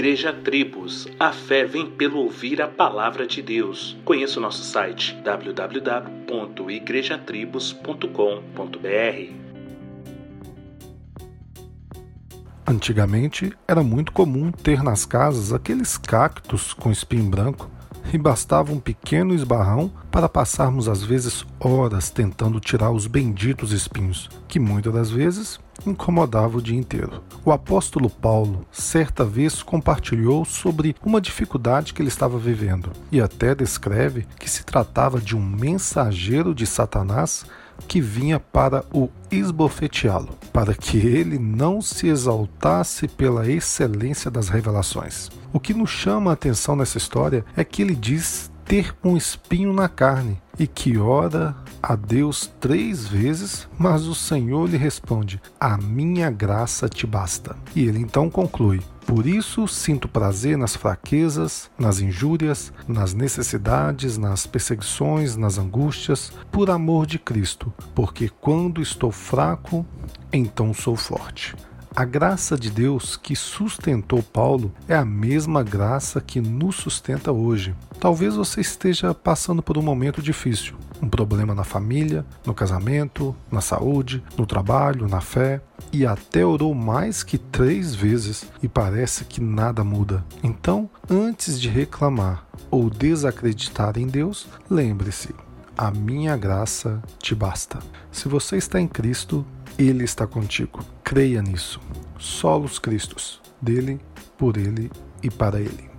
Igreja Tribos, a fé vem pelo ouvir a palavra de Deus. Conheça o nosso site www.igrejatribos.com.br. Antigamente era muito comum ter nas casas aqueles cactos com espinho branco e bastava um pequeno esbarrão para passarmos às vezes horas tentando tirar os benditos espinhos, que muitas das vezes incomodava o dia inteiro. O apóstolo Paulo certa vez compartilhou sobre uma dificuldade que ele estava vivendo e até descreve que se tratava de um mensageiro de Satanás que vinha para o esbofeteá-lo, para que ele não se exaltasse pela excelência das revelações. O que nos chama a atenção nessa história é que ele diz ter um espinho na carne e que ora a Deus três vezes, mas o Senhor lhe responde: A minha graça te basta. E ele então conclui: por isso sinto prazer nas fraquezas, nas injúrias, nas necessidades, nas perseguições, nas angústias, por amor de Cristo, porque quando estou fraco, então sou forte. A graça de Deus que sustentou Paulo é a mesma graça que nos sustenta hoje. Talvez você esteja passando por um momento difícil, um problema na família, no casamento, na saúde, no trabalho, na fé, e até orou mais que três vezes e parece que nada muda. Então, antes de reclamar ou desacreditar em Deus, lembre-se: a minha graça te basta. Se você está em Cristo, Ele está contigo. Creia nisso. Solos Cristos, dele, por Ele e para Ele.